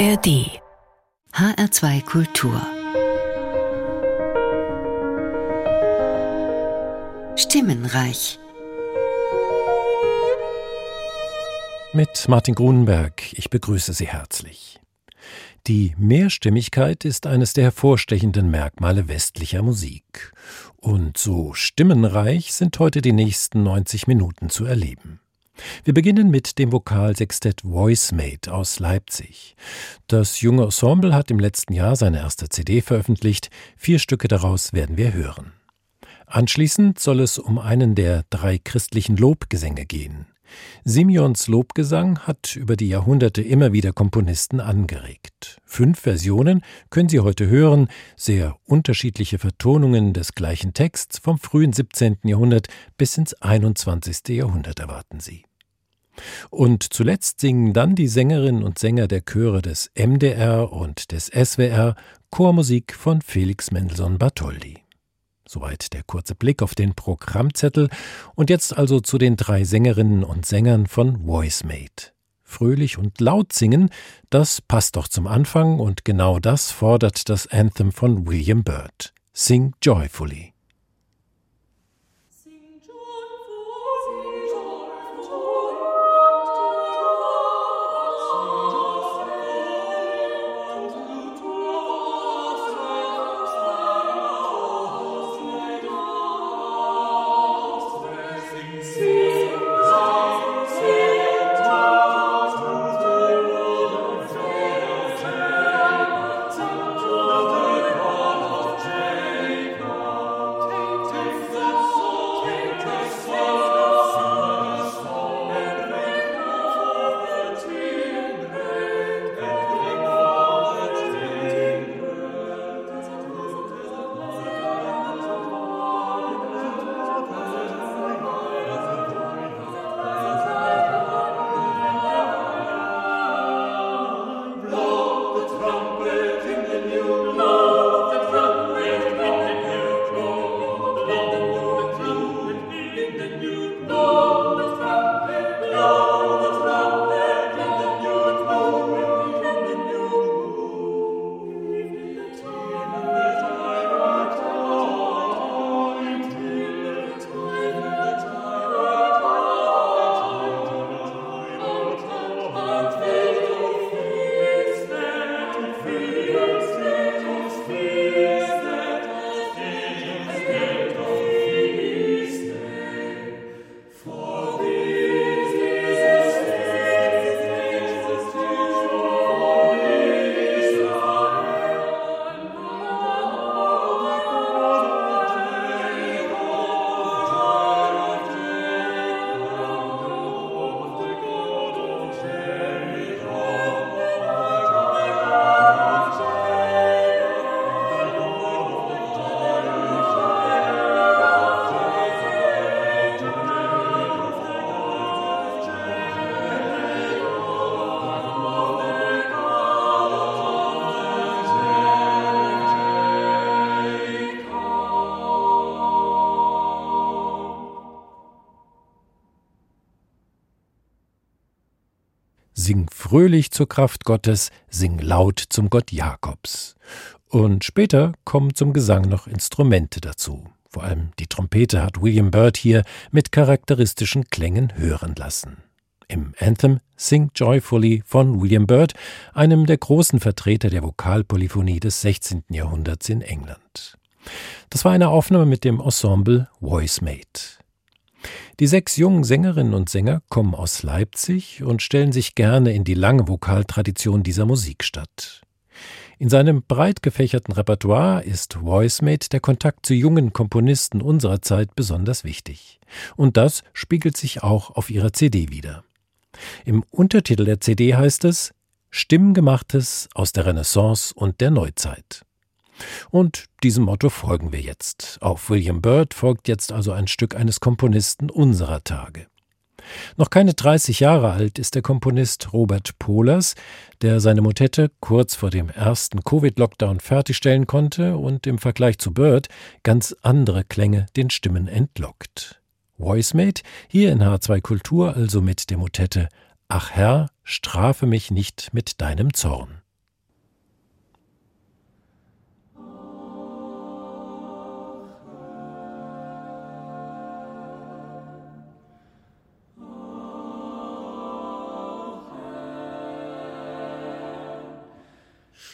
ARD HR2 Kultur Stimmenreich Mit Martin Grunenberg, ich begrüße Sie herzlich. Die Mehrstimmigkeit ist eines der hervorstechenden Merkmale westlicher Musik. Und so stimmenreich sind heute die nächsten 90 Minuten zu erleben. Wir beginnen mit dem Vokalsextett Voicemate aus Leipzig. Das junge Ensemble hat im letzten Jahr seine erste CD veröffentlicht. Vier Stücke daraus werden wir hören. Anschließend soll es um einen der drei christlichen Lobgesänge gehen. Simeons Lobgesang hat über die Jahrhunderte immer wieder Komponisten angeregt. Fünf Versionen können Sie heute hören, sehr unterschiedliche Vertonungen des gleichen Texts vom frühen 17. Jahrhundert bis ins 21. Jahrhundert erwarten Sie. Und zuletzt singen dann die Sängerinnen und Sänger der Chöre des MDR und des SWR Chormusik von Felix Mendelssohn Bartholdy. Soweit der kurze Blick auf den Programmzettel und jetzt also zu den drei Sängerinnen und Sängern von Voicemate. Fröhlich und laut singen, das passt doch zum Anfang und genau das fordert das Anthem von William Byrd. Sing joyfully. Fröhlich zur Kraft Gottes, sing laut zum Gott Jakobs. Und später kommen zum Gesang noch Instrumente dazu. Vor allem die Trompete hat William Byrd hier mit charakteristischen Klängen hören lassen. Im Anthem Sing Joyfully von William Byrd, einem der großen Vertreter der Vokalpolyphonie des 16. Jahrhunderts in England. Das war eine Aufnahme mit dem Ensemble Voicemate. Die sechs jungen Sängerinnen und Sänger kommen aus Leipzig und stellen sich gerne in die lange Vokaltradition dieser Musikstadt. In seinem breit gefächerten Repertoire ist Voicemate der Kontakt zu jungen Komponisten unserer Zeit besonders wichtig. Und das spiegelt sich auch auf ihrer CD wider. Im Untertitel der CD heißt es Stimmgemachtes aus der Renaissance und der Neuzeit. Und diesem Motto folgen wir jetzt. Auf William Byrd folgt jetzt also ein Stück eines Komponisten unserer Tage. Noch keine 30 Jahre alt ist der Komponist Robert Pohlers, der seine Motette kurz vor dem ersten Covid-Lockdown fertigstellen konnte und im Vergleich zu Bird ganz andere Klänge den Stimmen entlockt. Voicemate, hier in H2 Kultur also mit der Motette Ach Herr, strafe mich nicht mit deinem Zorn.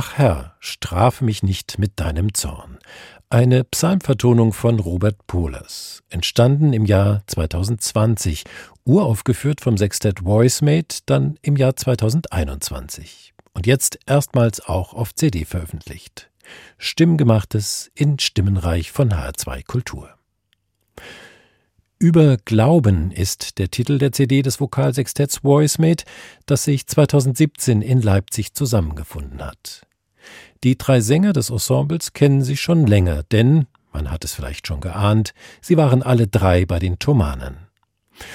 Ach Herr, strafe mich nicht mit deinem Zorn. Eine Psalmvertonung von Robert Pohlers, entstanden im Jahr 2020, uraufgeführt vom Sextett Voicemate dann im Jahr 2021 und jetzt erstmals auch auf CD veröffentlicht. Stimmgemachtes in Stimmenreich von HR2 Kultur. Über Glauben ist der Titel der CD des Vokalsextetts Voicemate, das sich 2017 in Leipzig zusammengefunden hat. Die drei Sänger des Ensembles kennen sich schon länger, denn, man hat es vielleicht schon geahnt, sie waren alle drei bei den Thomanen.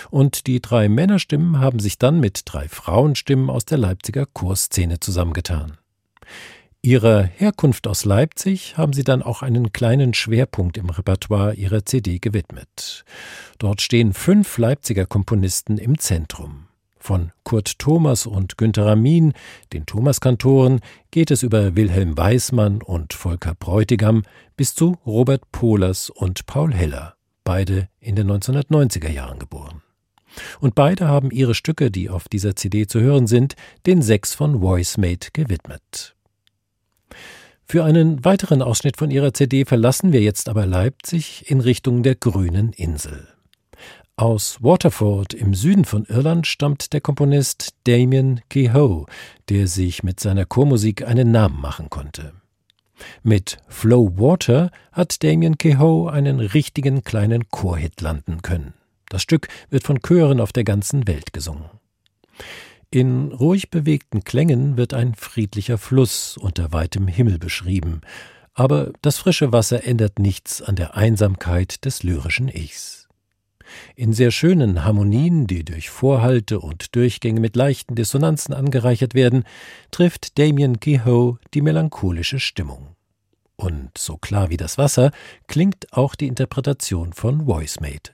Und die drei Männerstimmen haben sich dann mit drei Frauenstimmen aus der Leipziger Chorszene zusammengetan. Ihrer Herkunft aus Leipzig haben sie dann auch einen kleinen Schwerpunkt im Repertoire ihrer CD gewidmet. Dort stehen fünf Leipziger Komponisten im Zentrum. Von Kurt Thomas und Günter Ramin, den Thomaskantoren, geht es über Wilhelm Weismann und Volker Bräutigam bis zu Robert Pohlers und Paul Heller, beide in den 1990er Jahren geboren. Und beide haben ihre Stücke, die auf dieser CD zu hören sind, den Sechs von Voicemate gewidmet. Für einen weiteren Ausschnitt von ihrer CD verlassen wir jetzt aber Leipzig in Richtung der grünen Insel. Aus Waterford im Süden von Irland stammt der Komponist Damien Kehoe, der sich mit seiner Chormusik einen Namen machen konnte. Mit Flow Water hat Damien Kehoe einen richtigen kleinen Chorhit landen können. Das Stück wird von Chören auf der ganzen Welt gesungen. In ruhig bewegten Klängen wird ein friedlicher Fluss unter weitem Himmel beschrieben, aber das frische Wasser ändert nichts an der Einsamkeit des lyrischen Ichs. In sehr schönen Harmonien, die durch Vorhalte und Durchgänge mit leichten Dissonanzen angereichert werden, trifft Damien Kehoe die melancholische Stimmung. Und so klar wie das Wasser klingt auch die Interpretation von Voicemate.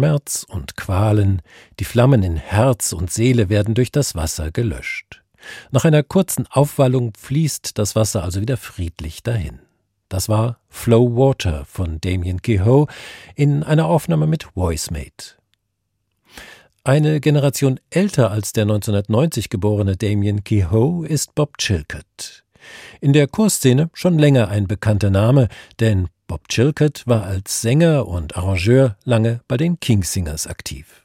Schmerz und Qualen, die Flammen in Herz und Seele werden durch das Wasser gelöscht. Nach einer kurzen Aufwallung fließt das Wasser also wieder friedlich dahin. Das war Flow Water von Damien Kehoe in einer Aufnahme mit Voicemate. Eine Generation älter als der 1990 geborene Damien Kehoe ist Bob Chilcott. In der Chorszene schon länger ein bekannter Name, denn Bob Chilcott war als Sänger und Arrangeur lange bei den Kingsingers aktiv.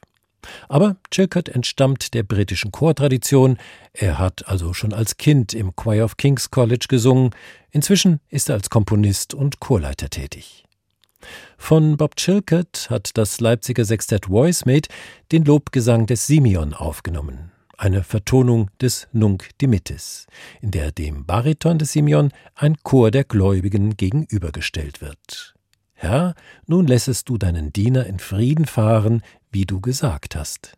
Aber Chilcott entstammt der britischen Chortradition, er hat also schon als Kind im Choir of King's College gesungen, inzwischen ist er als Komponist und Chorleiter tätig. Von Bob Chilcott hat das Leipziger Sextett Voicemate den Lobgesang des Simeon aufgenommen, eine Vertonung des Nunc Dimittis, in der dem Bariton des Simeon ein Chor der Gläubigen gegenübergestellt wird. Herr, nun lässest du deinen Diener in Frieden fahren, wie du gesagt hast.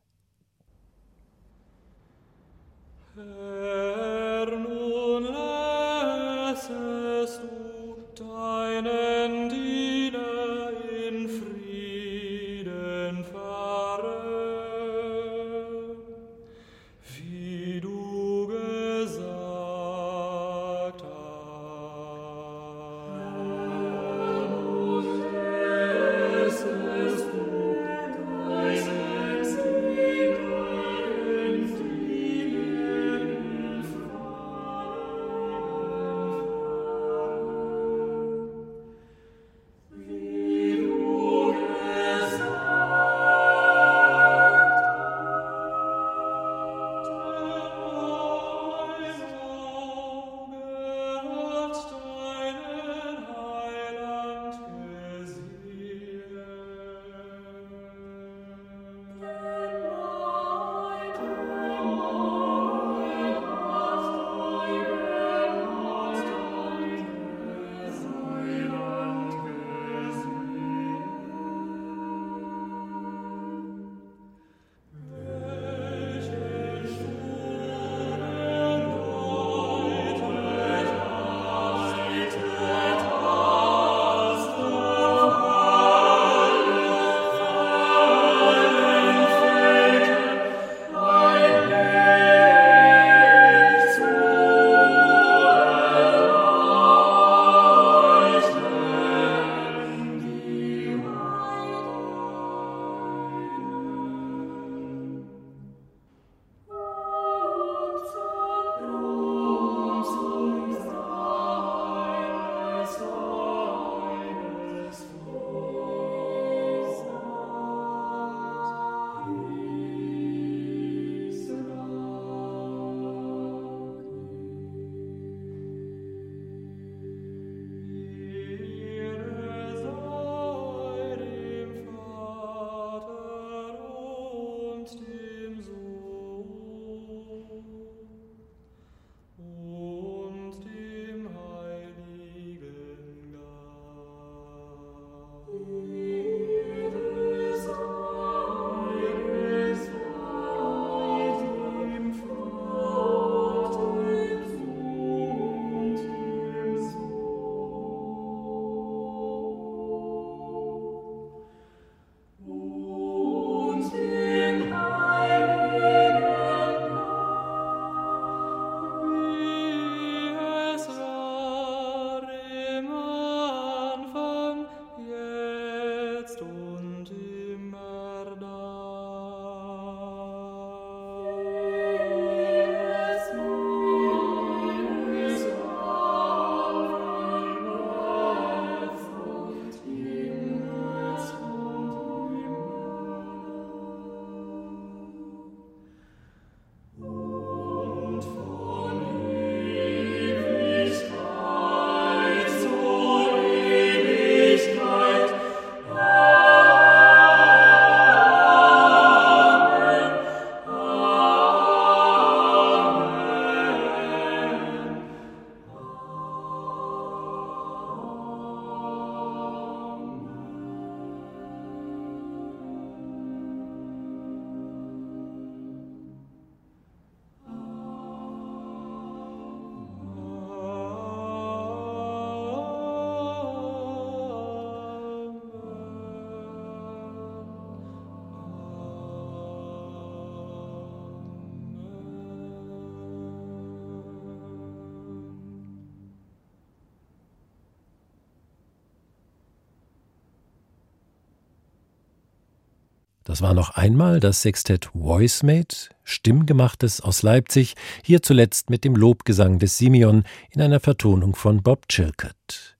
Das war noch einmal das Sextett Voicemate, Stimmgemachtes aus Leipzig, hier zuletzt mit dem Lobgesang des Simeon in einer Vertonung von Bob Chilcott.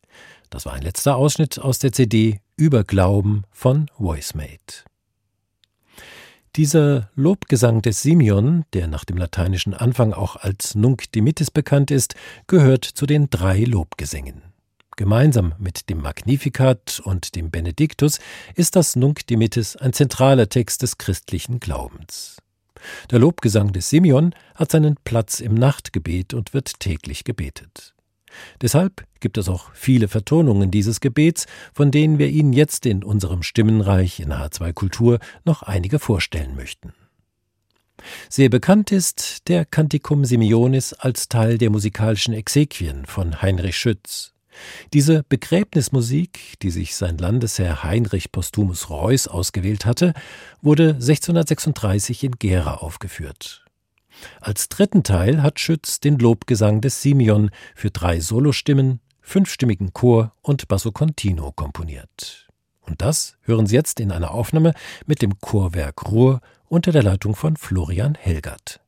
Das war ein letzter Ausschnitt aus der CD Über Glauben von Voicemate. Dieser Lobgesang des Simeon, der nach dem lateinischen Anfang auch als Nunc Dimittis bekannt ist, gehört zu den drei Lobgesängen. Gemeinsam mit dem Magnificat und dem Benediktus ist das Nunc Dimittis ein zentraler Text des christlichen Glaubens. Der Lobgesang des Simeon hat seinen Platz im Nachtgebet und wird täglich gebetet. Deshalb gibt es auch viele Vertonungen dieses Gebets, von denen wir Ihnen jetzt in unserem Stimmenreich in H2 Kultur noch einige vorstellen möchten. Sehr bekannt ist der Canticum Simeonis als Teil der musikalischen Exequien von Heinrich Schütz. Diese Begräbnismusik, die sich sein Landesherr Heinrich Postumus Reuß ausgewählt hatte, wurde 1636 in Gera aufgeführt. Als dritten Teil hat Schütz den Lobgesang des Simeon für drei Solostimmen, fünfstimmigen Chor und Basso Continuo komponiert. Und das hören Sie jetzt in einer Aufnahme mit dem Chorwerk Ruhr unter der Leitung von Florian Helgert.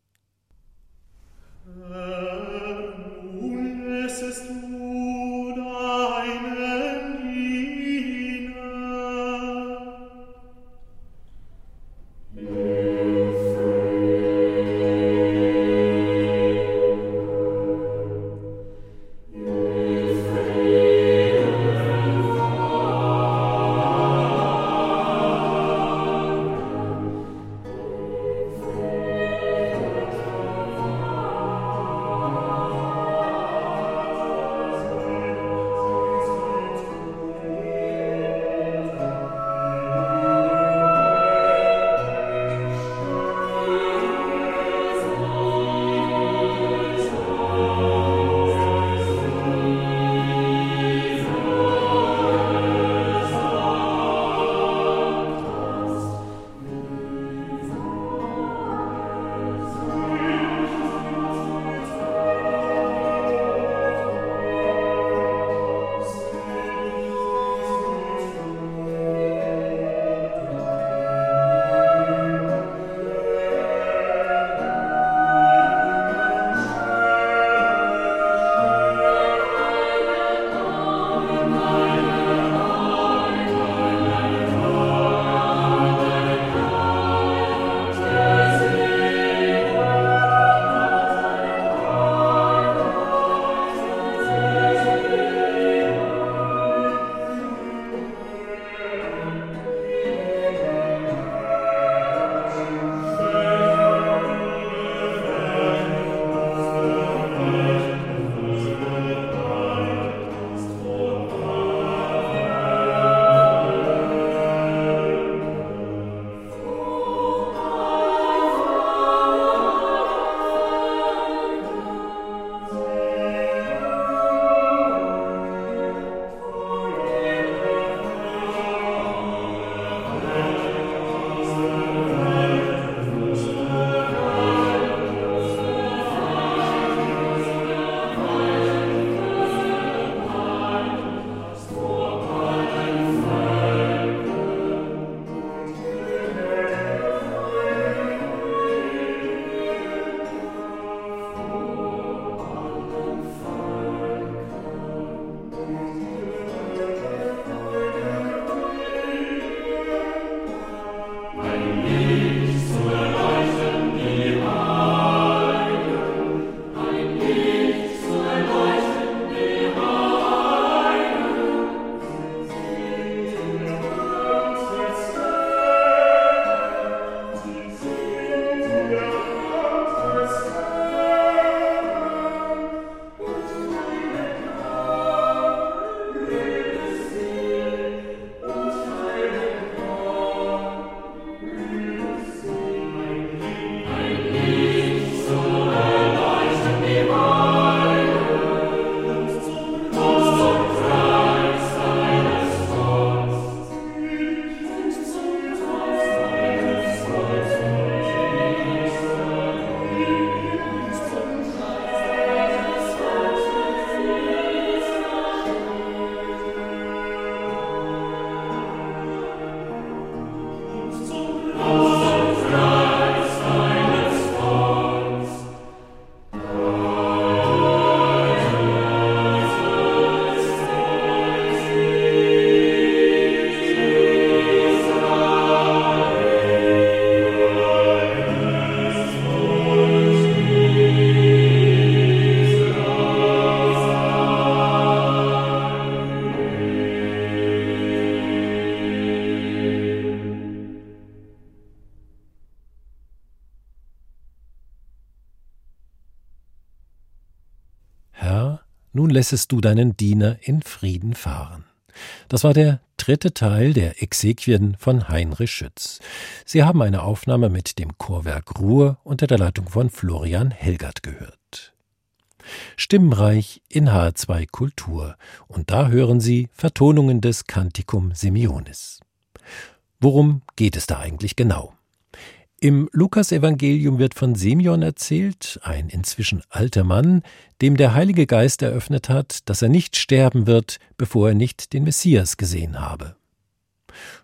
Lässest du deinen Diener in Frieden fahren. Das war der dritte Teil der Exequien von Heinrich Schütz. Sie haben eine Aufnahme mit dem Chorwerk Ruhr unter der Leitung von Florian Helgert gehört. Stimmreich in H2 Kultur und da hören Sie Vertonungen des Canticum Simeonis. Worum geht es da eigentlich genau? Im Lukasevangelium wird von Simeon erzählt, ein inzwischen alter Mann, dem der Heilige Geist eröffnet hat, dass er nicht sterben wird, bevor er nicht den Messias gesehen habe.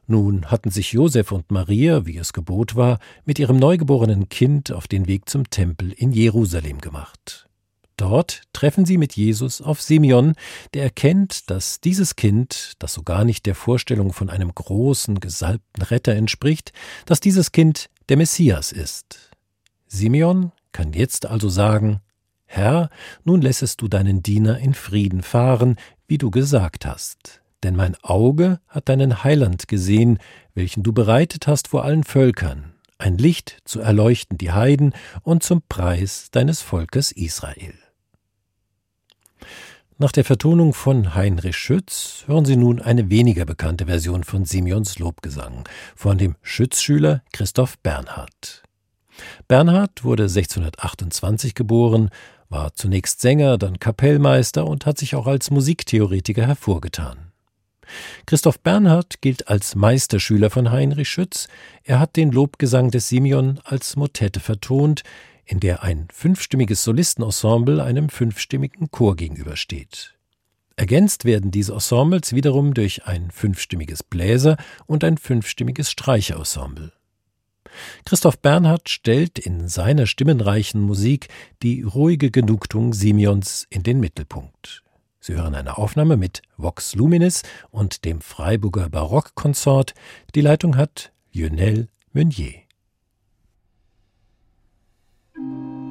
Nun hatten sich Josef und Maria, wie es Gebot war, mit ihrem neugeborenen Kind auf den Weg zum Tempel in Jerusalem gemacht. Dort treffen sie mit Jesus auf Simeon, der erkennt, dass dieses Kind, das so gar nicht der Vorstellung von einem großen, gesalbten Retter entspricht, dass dieses Kind der Messias ist. Simeon kann jetzt also sagen, Herr, nun lässest du deinen Diener in Frieden fahren, wie du gesagt hast. Denn mein Auge hat deinen Heiland gesehen, welchen du bereitet hast vor allen Völkern, ein Licht zu erleuchten die Heiden und zum Preis deines Volkes Israel. Nach der Vertonung von Heinrich Schütz hören Sie nun eine weniger bekannte Version von Simeons Lobgesang von dem Schützschüler Christoph Bernhard. Bernhard wurde 1628 geboren, war zunächst Sänger, dann Kapellmeister und hat sich auch als Musiktheoretiker hervorgetan. Christoph Bernhard gilt als Meisterschüler von Heinrich Schütz. Er hat den Lobgesang des Simeon als Motette vertont, in der ein fünfstimmiges Solistenensemble einem fünfstimmigen Chor gegenübersteht. Ergänzt werden diese Ensembles wiederum durch ein fünfstimmiges Bläser- und ein fünfstimmiges Streicherensemble. Christoph Bernhard stellt in seiner stimmenreichen Musik die ruhige Genugtuung Simeons in den Mittelpunkt. Sie hören eine Aufnahme mit Vox Luminis und dem Freiburger Barockkonsort. Die Leitung hat Lionel Meunier. Thank you.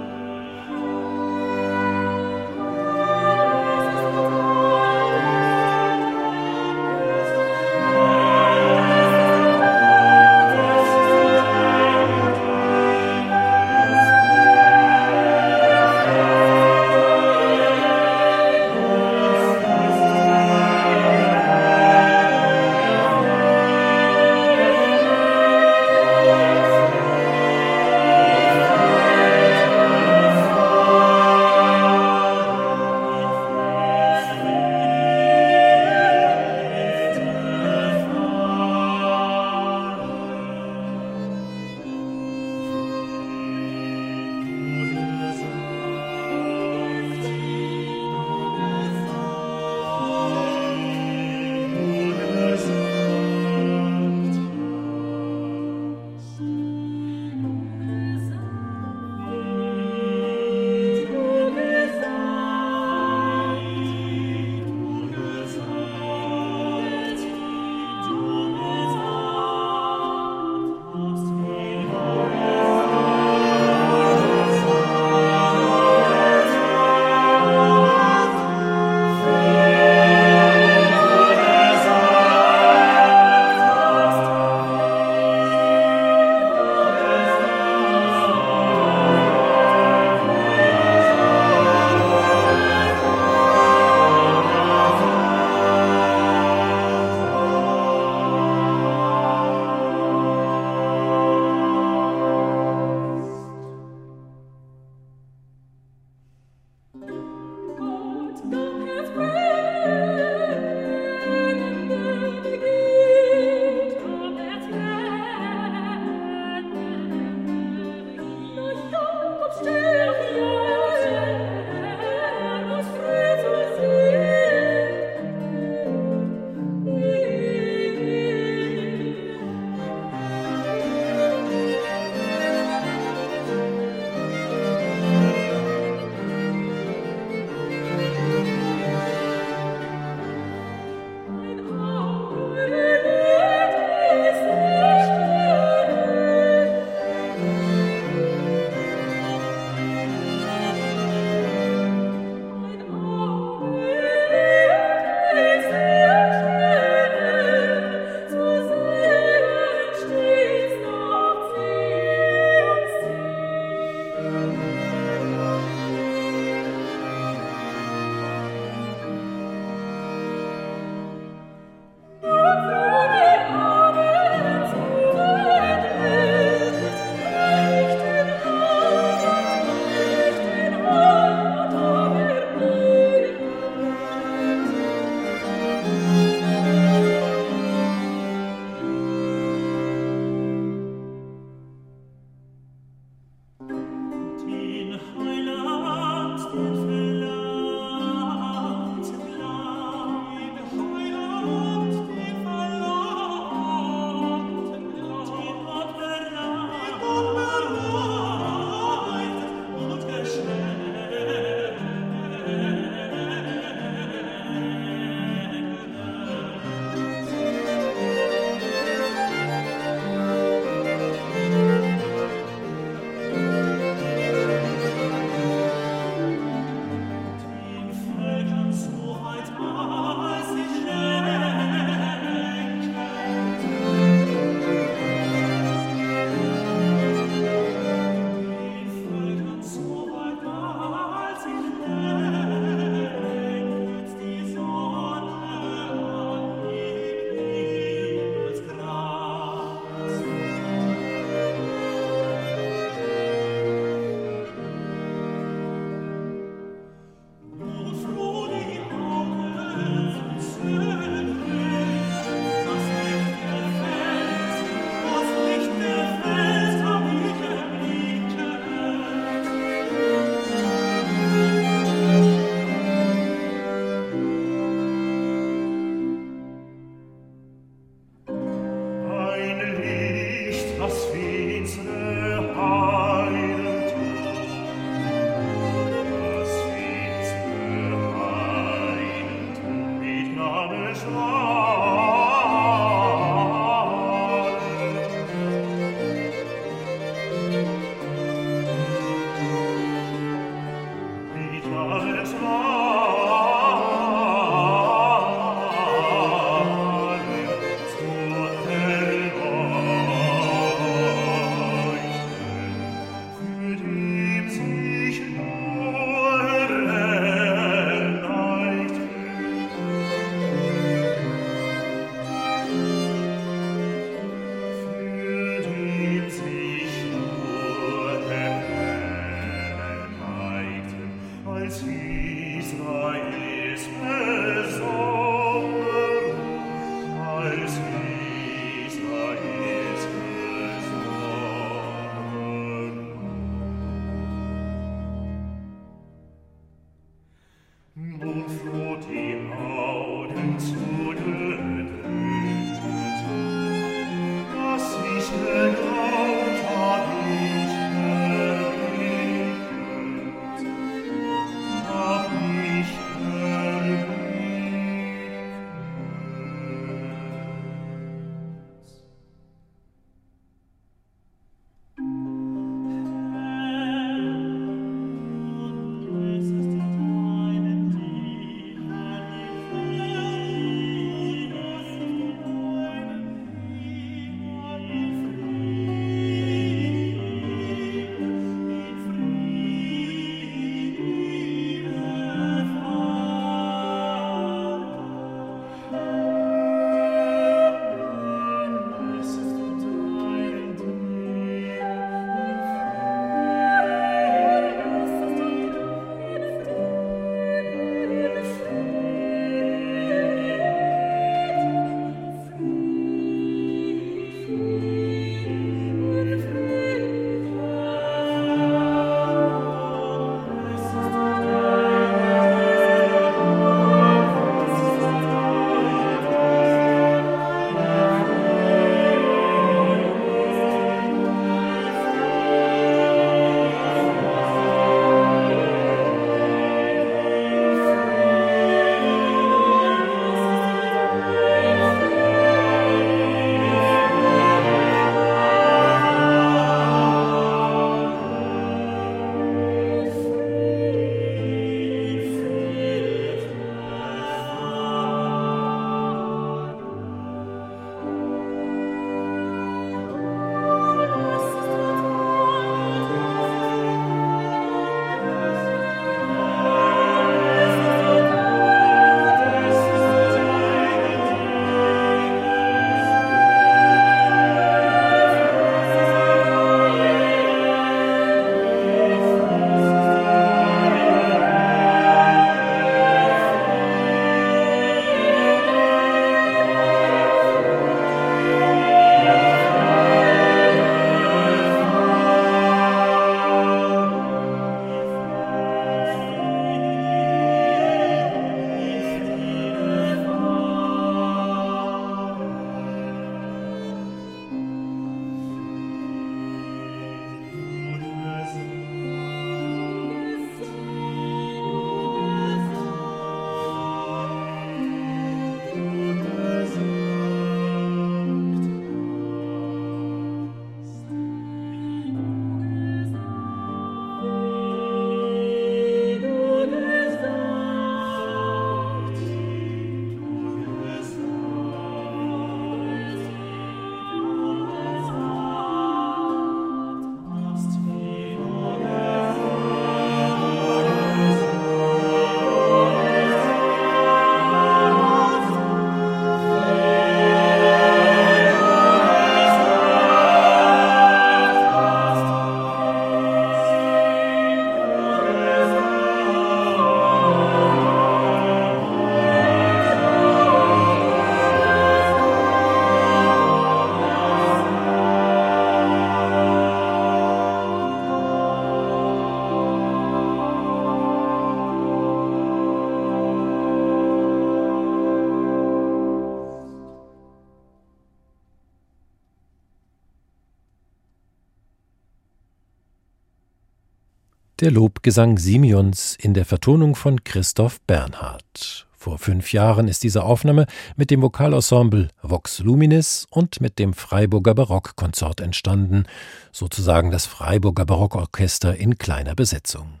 Der Lobgesang Simeons in der Vertonung von Christoph Bernhard. Vor fünf Jahren ist diese Aufnahme mit dem Vokalensemble Vox Luminis und mit dem Freiburger Barockkonsort entstanden, sozusagen das Freiburger Barockorchester in kleiner Besetzung.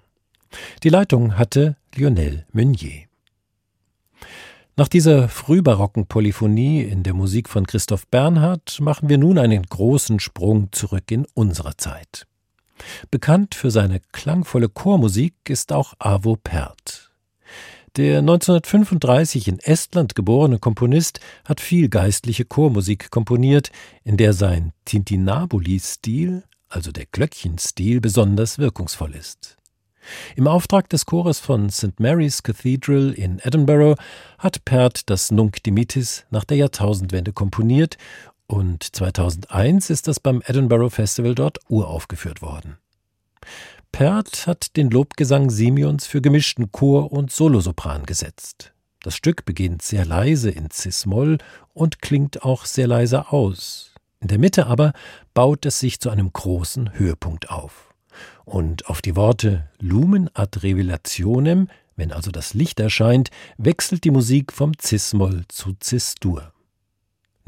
Die Leitung hatte Lionel Meunier. Nach dieser frühbarocken Polyphonie in der Musik von Christoph Bernhard machen wir nun einen großen Sprung zurück in unsere Zeit. Bekannt für seine klangvolle Chormusik ist auch Avo Pärt. Der 1935 in Estland geborene Komponist hat viel geistliche Chormusik komponiert, in der sein Tintinabuli-Stil, also der Glöckchenstil, besonders wirkungsvoll ist. Im Auftrag des Chores von St. Mary's Cathedral in Edinburgh hat Pärt das Nunc Dimittis nach der Jahrtausendwende komponiert und 2001 ist das beim Edinburgh Festival dort uraufgeführt worden. Pärt hat den Lobgesang Simeons für gemischten Chor und Solosopran gesetzt. Das Stück beginnt sehr leise in Cis-Moll und klingt auch sehr leise aus. In der Mitte aber baut es sich zu einem großen Höhepunkt auf. Und auf die Worte Lumen ad Revelationem, wenn also das Licht erscheint, wechselt die Musik vom Cis-Moll zu Cis-Dur.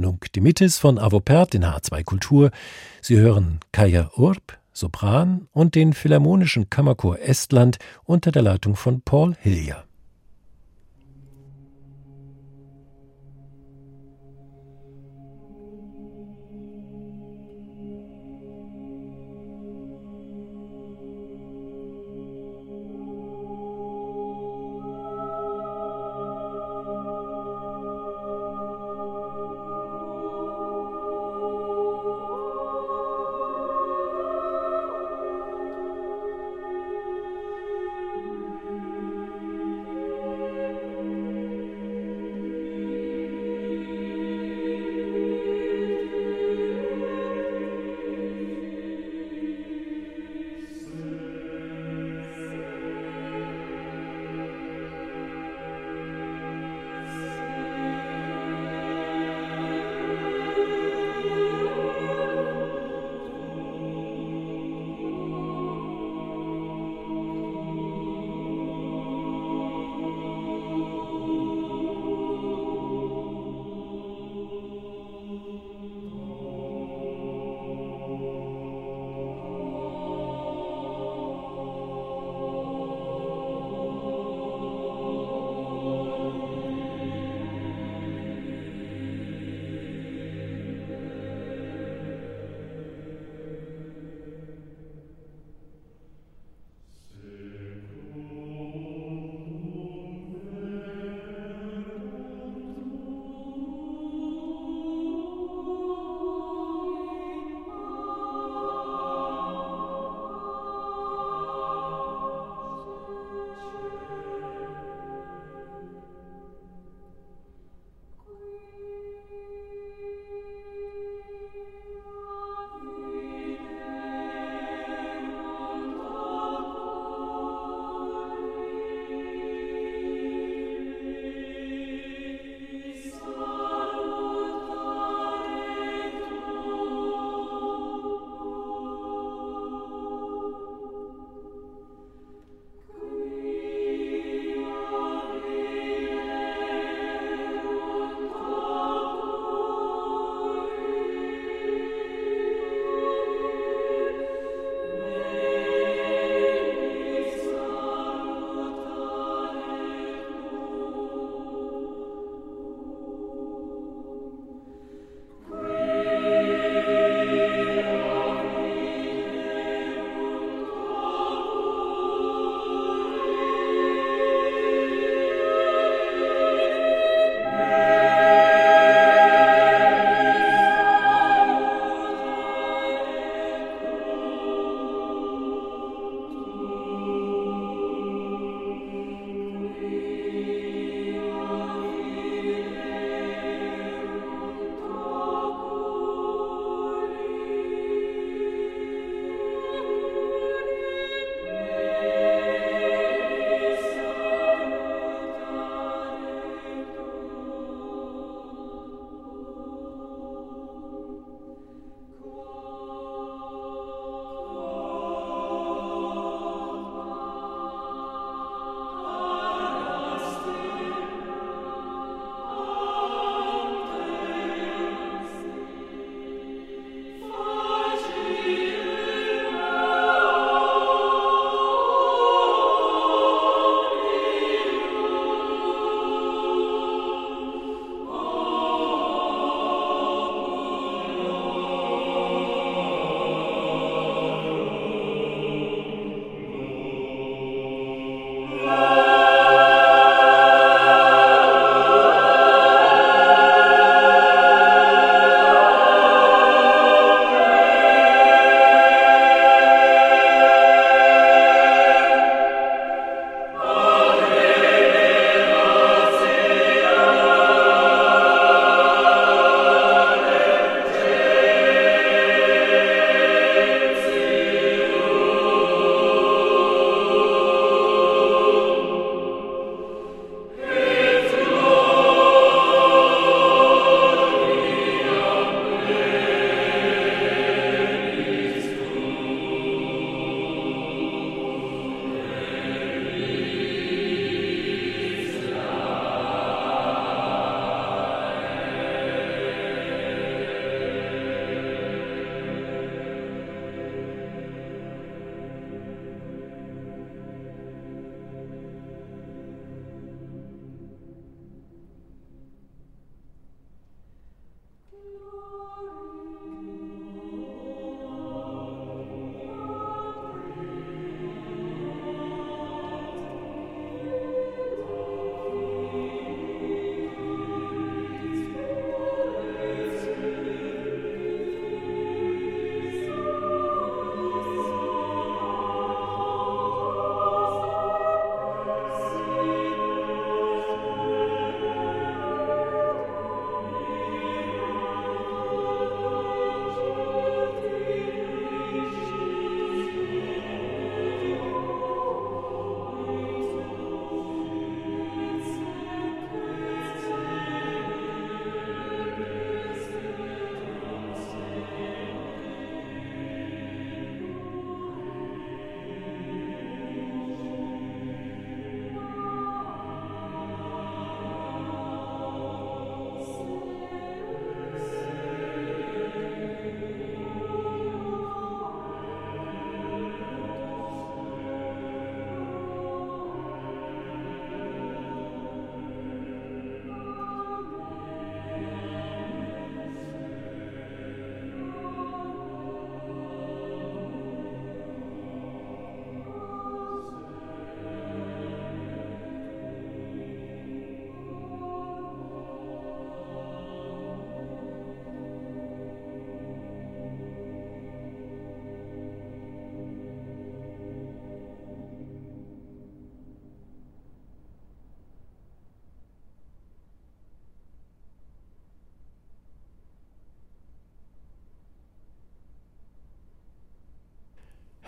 Nunc Dimittis von Avopert in H2 Kultur. Sie hören Kaya Urb, Sopran und den Philharmonischen Kammerchor Estland unter der Leitung von Paul Hillier.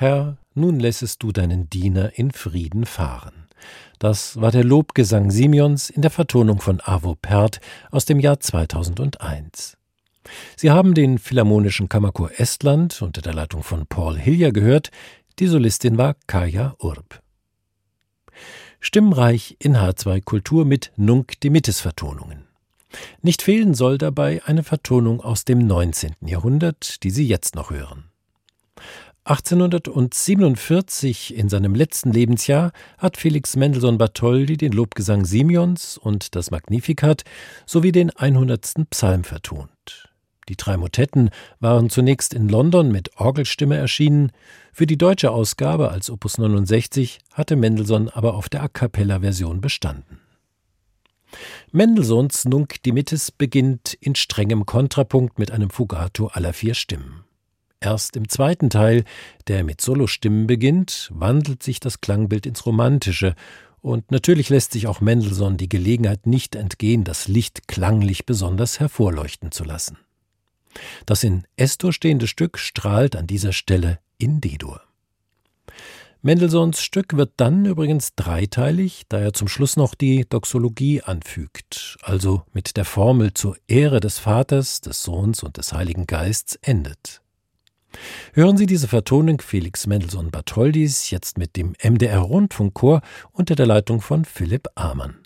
Herr, nun lässest du deinen Diener in Frieden fahren. Das war der Lobgesang Simeons in der Vertonung von Avo Pert aus dem Jahr 2001. Sie haben den Philharmonischen Kammerchor Estland unter der Leitung von Paul Hillier gehört. Die Solistin war Kaya Urb. Stimmreich in H2 Kultur mit Nunc Dimittis Vertonungen. Nicht fehlen soll dabei eine Vertonung aus dem 19. Jahrhundert, die Sie jetzt noch hören. 1847, in seinem letzten Lebensjahr, hat Felix Mendelssohn Bartholdy den Lobgesang Simeons und das Magnificat sowie den 100. Psalm vertont. Die drei Motetten waren zunächst in London mit Orgelstimme erschienen, für die deutsche Ausgabe als Opus 69 hatte Mendelssohn aber auf der A cappella Version bestanden. Mendelssohns Nunc Dimittis beginnt in strengem Kontrapunkt mit einem Fugato aller vier Stimmen. Erst im zweiten Teil, der mit Solostimmen beginnt, wandelt sich das Klangbild ins Romantische, und natürlich lässt sich auch Mendelssohn die Gelegenheit nicht entgehen, das Licht klanglich besonders hervorleuchten zu lassen. Das in S-Dur stehende Stück strahlt an dieser Stelle in D-Dur. Mendelssohns Stück wird dann übrigens dreiteilig, da er zum Schluss noch die Doxologie anfügt, also mit der Formel zur Ehre des Vaters, des Sohns und des Heiligen Geists endet. Hören Sie diese Vertonung Felix Mendelssohn Bartholdys jetzt mit dem MDR Rundfunkchor unter der Leitung von Philipp Amann.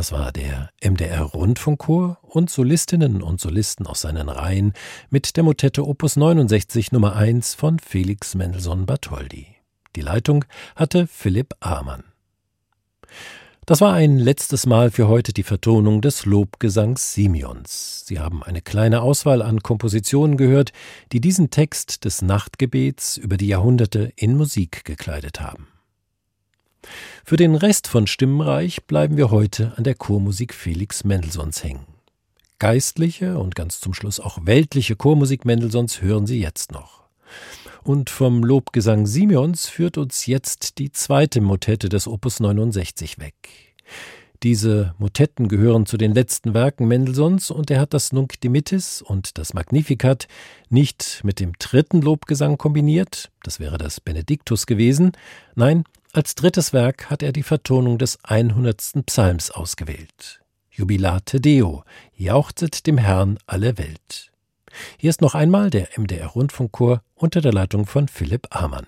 Das war der MDR Rundfunkchor und Solistinnen und Solisten aus seinen Reihen mit der Motette Opus 69 Nummer 1 von Felix Mendelssohn Bartholdy. Die Leitung hatte Philipp Amann. Das war ein letztes Mal für heute die Vertonung des Lobgesangs Simeons. Sie haben eine kleine Auswahl an Kompositionen gehört, die diesen Text des Nachtgebets über die Jahrhunderte in Musik gekleidet haben. Für den Rest von Stimmenreich bleiben wir heute an der Chormusik Felix Mendelssohns hängen. Geistliche und ganz zum Schluss auch weltliche Chormusik Mendelssohns hören Sie jetzt noch. Und vom Lobgesang Simeons führt uns jetzt die zweite Motette des Opus 69 weg. Diese Motetten gehören zu den letzten Werken Mendelssohns und er hat das Nunc Dimittis und das Magnificat nicht mit dem dritten Lobgesang kombiniert, das wäre das Benediktus gewesen, nein, als drittes Werk hat er die Vertonung des 100. Psalms ausgewählt. Jubilate Deo, jauchzet dem Herrn alle Welt. Hier ist noch einmal der MDR Rundfunkchor unter der Leitung von Philipp Amann.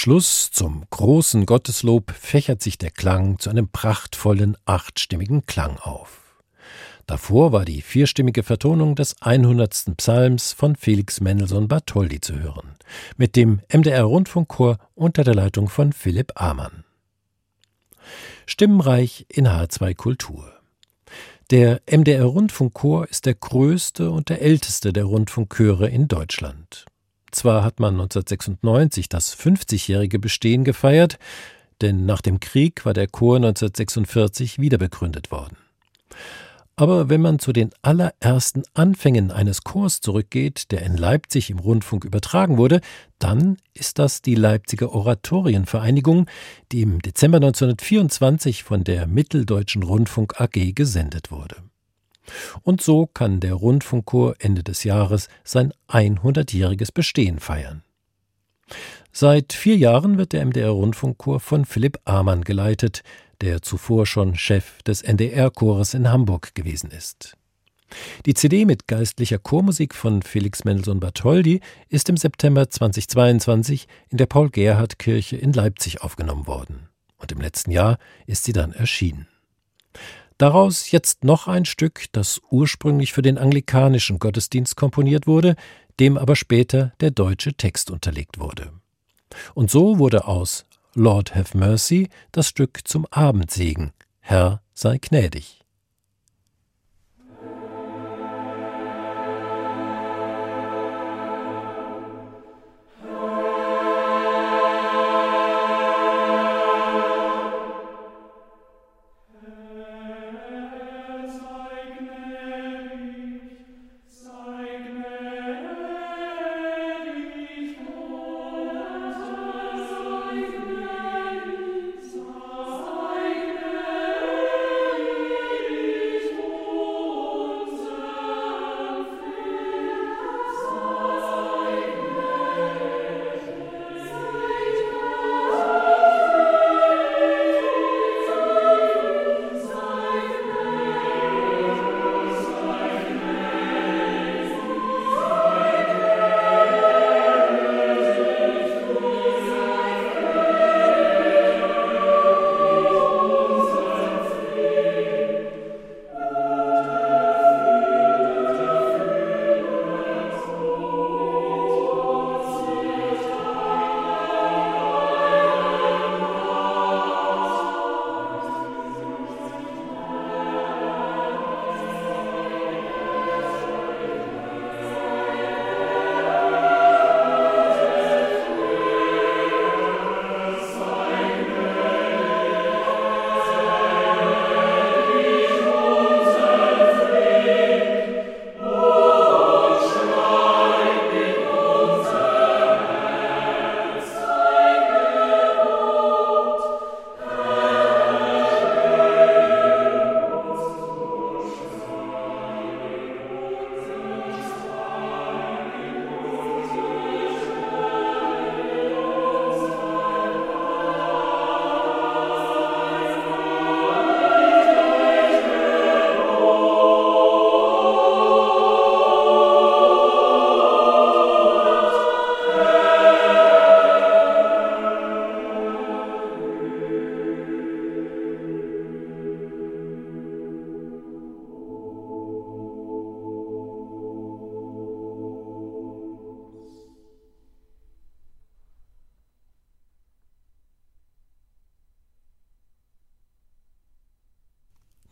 Schluss, zum großen Gotteslob, fächert sich der Klang zu einem prachtvollen achtstimmigen Klang auf. Davor war die vierstimmige Vertonung des 100. Psalms von Felix Mendelssohn Bartholdy zu hören, mit dem MDR Rundfunkchor unter der Leitung von Philipp Amann. Stimmenreich in H2 Kultur. Der MDR Rundfunkchor ist der größte und der älteste der Rundfunkchöre in Deutschland. Zwar hat man 1996 das 50-jährige Bestehen gefeiert, denn nach dem Krieg war der Chor 1946 wiederbegründet worden. Aber wenn man zu den allerersten Anfängen eines Chors zurückgeht, der in Leipzig im Rundfunk übertragen wurde, dann ist das die Leipziger Oratorienvereinigung, die im Dezember 1924 von der Mitteldeutschen Rundfunk AG gesendet wurde. Und so kann der Rundfunkchor Ende des Jahres sein 100-jähriges Bestehen feiern. Seit vier Jahren wird der MDR Rundfunkchor von Philipp Amann geleitet, der zuvor schon Chef des NDR-Chores in Hamburg gewesen ist. Die CD mit geistlicher Chormusik von Felix Mendelssohn Bartholdy ist im September 2022 in der Paul-Gerhardt-Kirche in Leipzig aufgenommen worden. Und im letzten Jahr ist sie dann erschienen. Daraus jetzt noch ein Stück, das ursprünglich für den anglikanischen Gottesdienst komponiert wurde, dem aber später der deutsche Text unterlegt wurde. Und so wurde aus Lord have mercy das Stück zum Abendsegen Herr sei gnädig.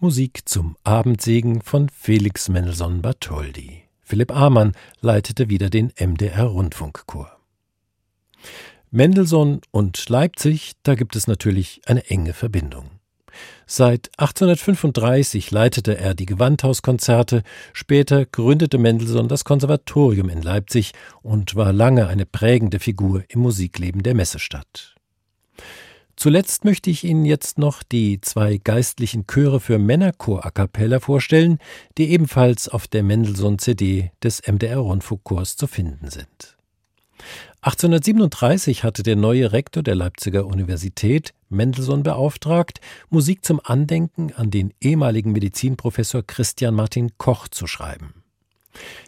Musik zum Abendsegen von Felix Mendelssohn Bartholdy. Philipp Amann leitete wieder den MDR Rundfunkchor. Mendelssohn und Leipzig, da gibt es natürlich eine enge Verbindung. Seit 1835 leitete er die Gewandhauskonzerte, später gründete Mendelssohn das Konservatorium in Leipzig und war lange eine prägende Figur im Musikleben der Messestadt. Zuletzt möchte ich Ihnen jetzt noch die zwei geistlichen Chöre für Männerchor a cappella vorstellen, die ebenfalls auf der Mendelssohn-CD des MDR Rundfunkchors zu finden sind. 1837 hatte der neue Rektor der Leipziger Universität Mendelssohn beauftragt, Musik zum Andenken an den ehemaligen Medizinprofessor Christian Martin Koch zu schreiben.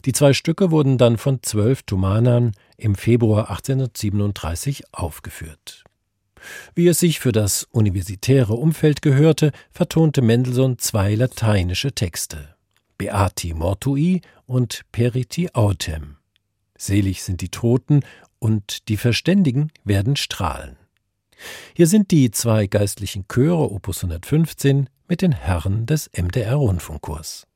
Die zwei Stücke wurden dann von zwölf Thumanern im Februar 1837 aufgeführt. Wie es sich für das universitäre Umfeld gehörte, vertonte Mendelssohn zwei lateinische Texte Beati mortui und Periti autem. Selig sind die Toten und die Verständigen werden strahlen. Hier sind die zwei geistlichen Chöre Opus 115 mit den Herren des MDR Rundfunkurs.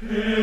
Peace.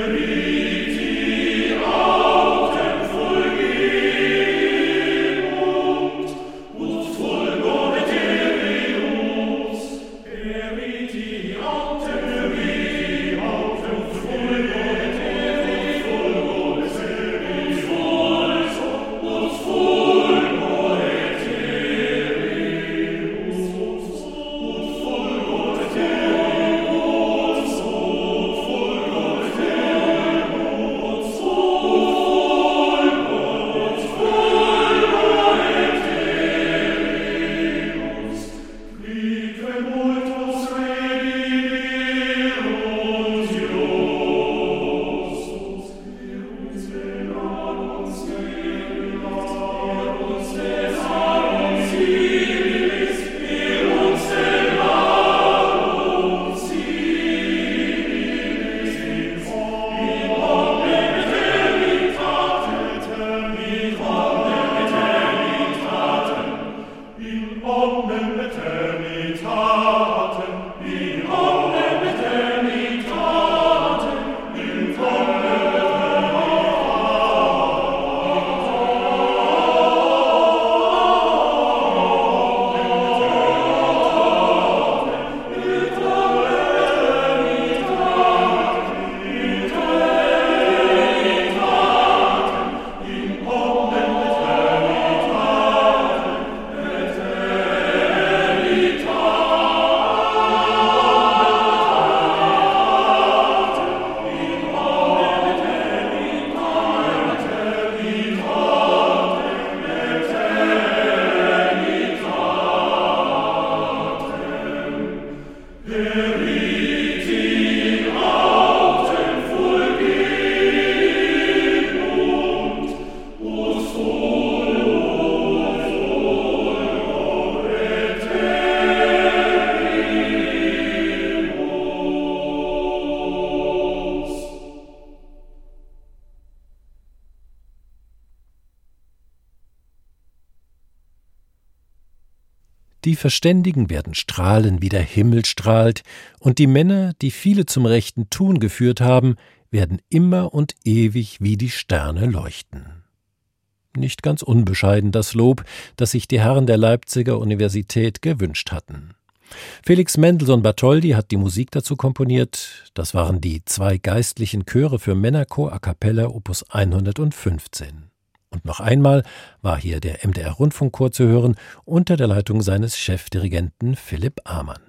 Die Verständigen werden strahlen, wie der Himmel strahlt, und die Männer, die viele zum rechten Tun geführt haben, werden immer und ewig wie die Sterne leuchten. Nicht ganz unbescheiden das Lob, das sich die Herren der Leipziger Universität gewünscht hatten. Felix Mendelssohn Bartholdy hat die Musik dazu komponiert. Das waren die zwei geistlichen Chöre für Männerchor a cappella Opus 115. Und noch einmal war hier der MDR Rundfunkchor zu hören unter der Leitung seines Chefdirigenten Philipp Amann.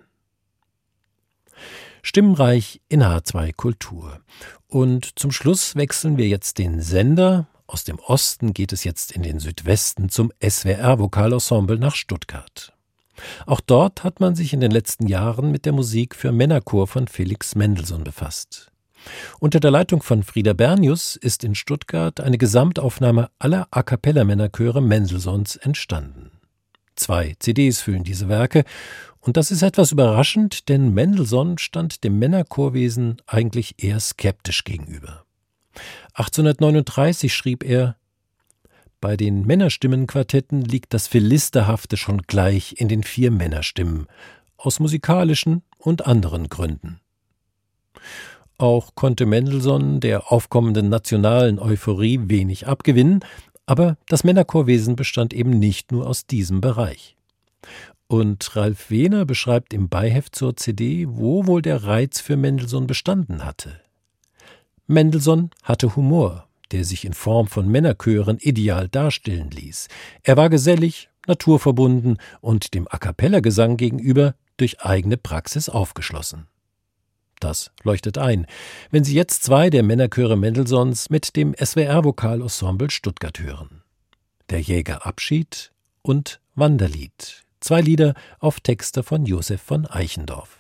Stimmreich in H2 Kultur. Und zum Schluss wechseln wir jetzt den Sender. Aus dem Osten geht es jetzt in den Südwesten zum SWR Vokalensemble nach Stuttgart. Auch dort hat man sich in den letzten Jahren mit der Musik für Männerchor von Felix Mendelssohn befasst. Unter der Leitung von Frieda Bernius ist in Stuttgart eine Gesamtaufnahme aller A cappella Männerchöre Mendelssohns entstanden. Zwei CDs füllen diese Werke, und das ist etwas überraschend, denn Mendelssohn stand dem Männerchorwesen eigentlich eher skeptisch gegenüber. 1839 schrieb er bei den Männerstimmenquartetten liegt das Philisterhafte schon gleich in den vier Männerstimmen, aus musikalischen und anderen Gründen. Auch konnte Mendelssohn der aufkommenden nationalen Euphorie wenig abgewinnen, aber das Männerchorwesen bestand eben nicht nur aus diesem Bereich. Und Ralf Wehner beschreibt im Beiheft zur CD, wo wohl der Reiz für Mendelssohn bestanden hatte. Mendelssohn hatte Humor, der sich in Form von Männerchören ideal darstellen ließ. Er war gesellig, naturverbunden und dem A cappella-Gesang gegenüber durch eigene Praxis aufgeschlossen. Das leuchtet ein, wenn Sie jetzt zwei der Männerchöre Mendelssohns mit dem SWR-Vokalensemble Stuttgart hören. Der Jäger Abschied und Wanderlied. Zwei Lieder auf Texte von Josef von Eichendorff.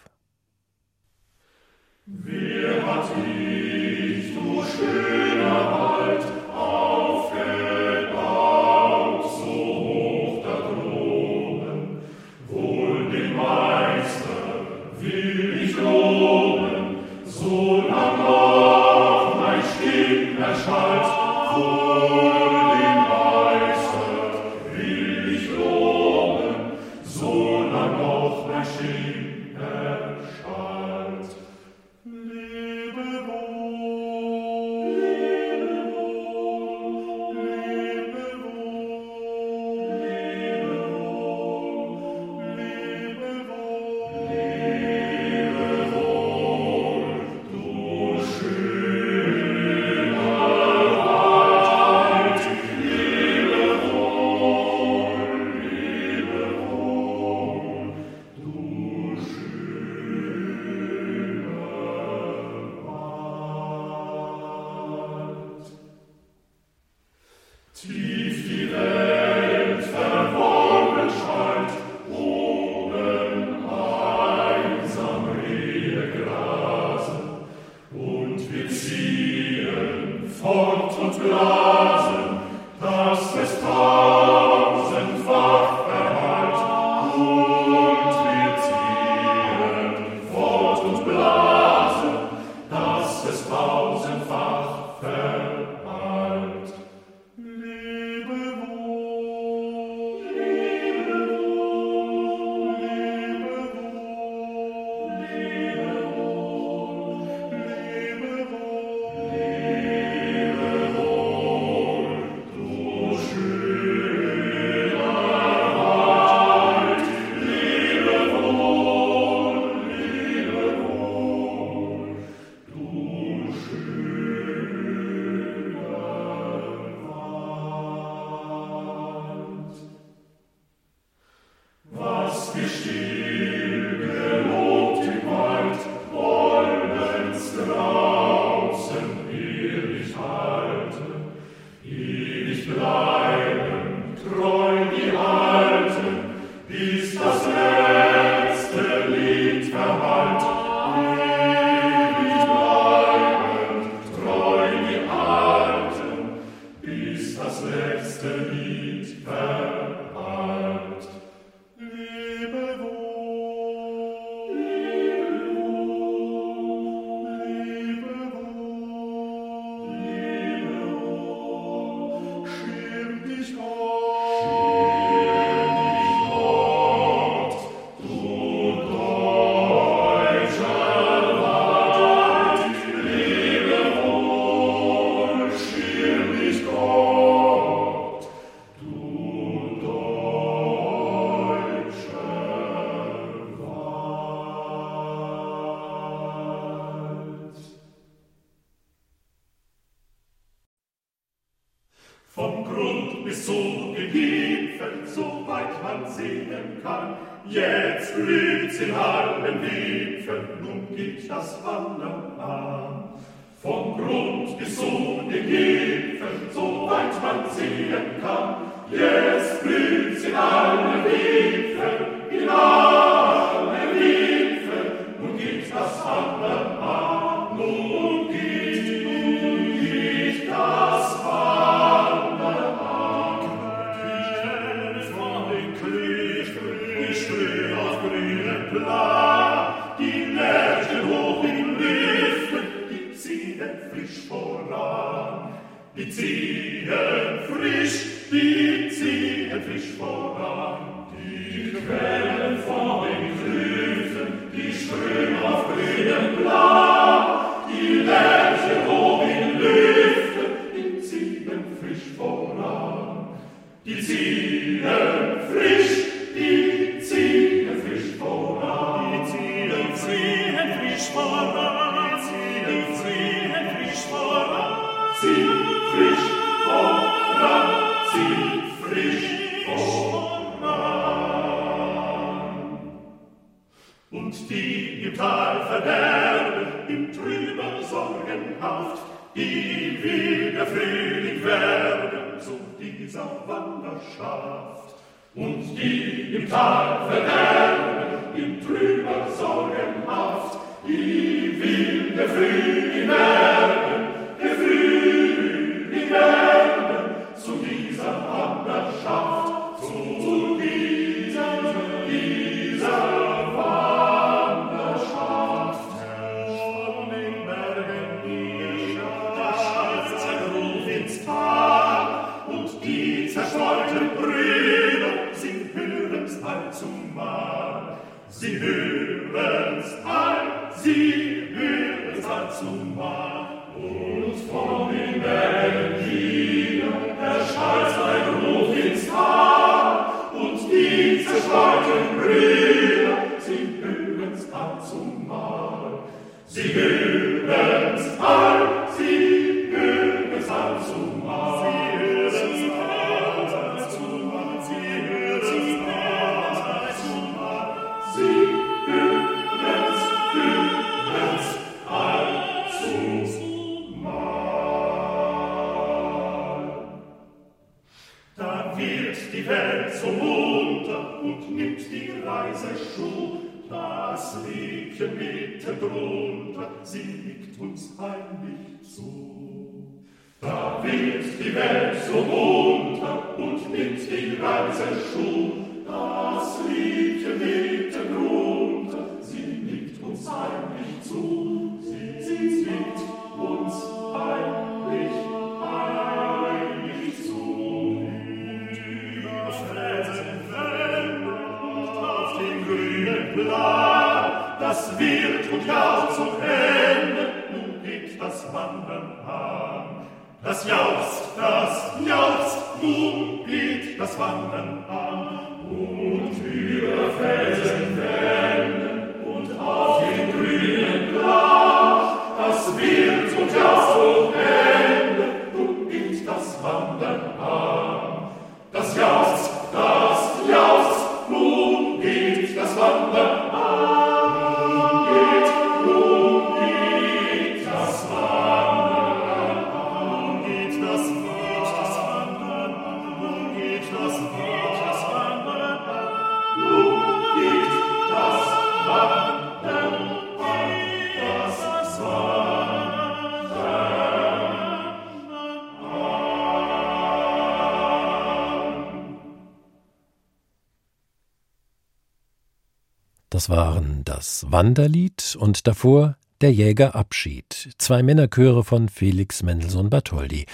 Wanderlied und davor Der Jäger Abschied, zwei Männerchöre von Felix Mendelssohn Bartholdy.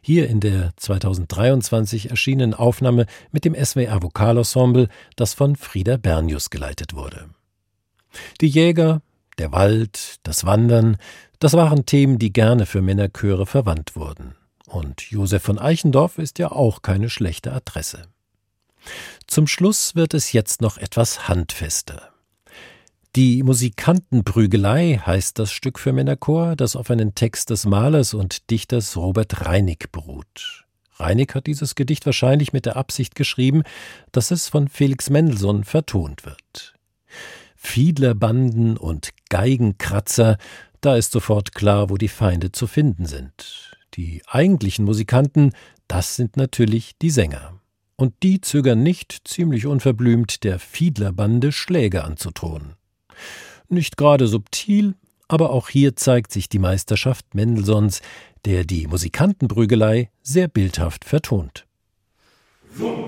Hier in der 2023 erschienenen Aufnahme mit dem SWR Vokalensemble, das von Frieda Bernius geleitet wurde. Die Jäger, der Wald, das Wandern, das waren Themen, die gerne für Männerchöre verwandt wurden. Und Josef von Eichendorff ist ja auch keine schlechte Adresse. Zum Schluss wird es jetzt noch etwas handfester. Die Musikantenprügelei heißt das Stück für Männerchor, das auf einen Text des Malers und Dichters Robert Reinig beruht. Reinig hat dieses Gedicht wahrscheinlich mit der Absicht geschrieben, dass es von Felix Mendelssohn vertont wird. Fiedlerbanden und Geigenkratzer, da ist sofort klar, wo die Feinde zu finden sind. Die eigentlichen Musikanten, das sind natürlich die Sänger. Und die zögern nicht, ziemlich unverblümt der Fiedlerbande Schläge anzudrohen. Nicht gerade subtil, aber auch hier zeigt sich die Meisterschaft Mendelssohns, der die Musikantenprügelei sehr bildhaft vertont. Wum,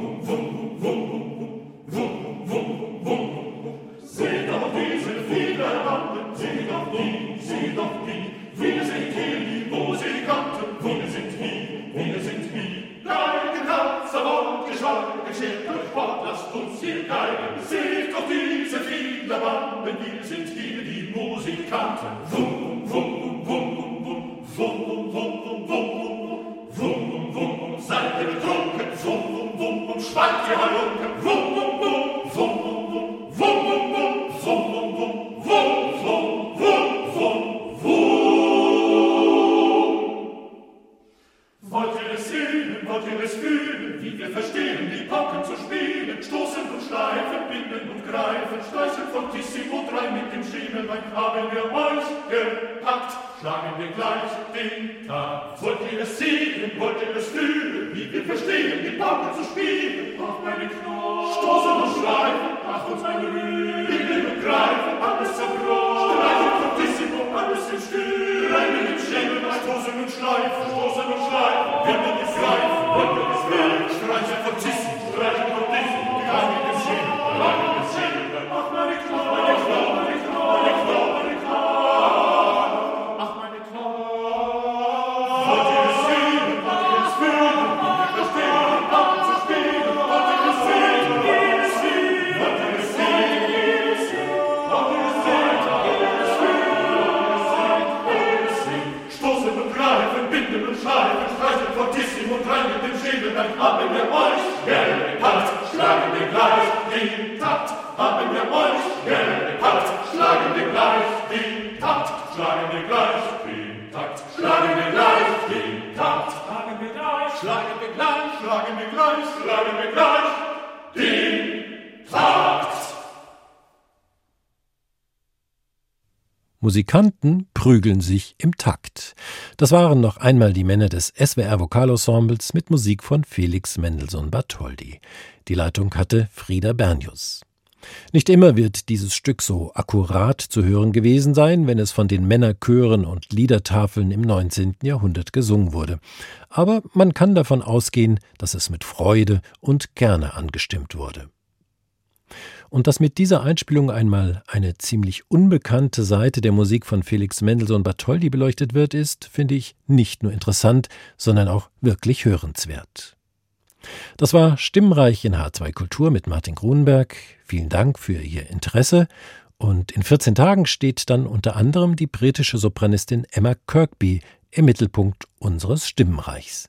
diese Fiedlerbanden, wir sind hier die Musikanten. Wum, Gott sei Musikanten prügeln sich im Takt. Das waren noch einmal die Männer des SWR Vokalensembles mit Musik von Felix Mendelssohn Bartholdy. Die Leitung hatte Frieda Bernius. Nicht immer wird dieses Stück so akkurat zu hören gewesen sein, wenn es von den Männerchören und Liedertafeln im 19. Jahrhundert gesungen wurde. Aber man kann davon ausgehen, dass es mit Freude und gerne angestimmt wurde. Und dass mit dieser Einspielung einmal eine ziemlich unbekannte Seite der Musik von Felix Mendelssohn Bartholdy beleuchtet wird, ist, finde ich, nicht nur interessant, sondern auch wirklich hörenswert. Das war Stimmreich in H2 Kultur mit Martin Grunberg. Vielen Dank für Ihr Interesse. Und in 14 Tagen steht dann unter anderem die britische Sopranistin Emma Kirkby im Mittelpunkt unseres Stimmenreichs.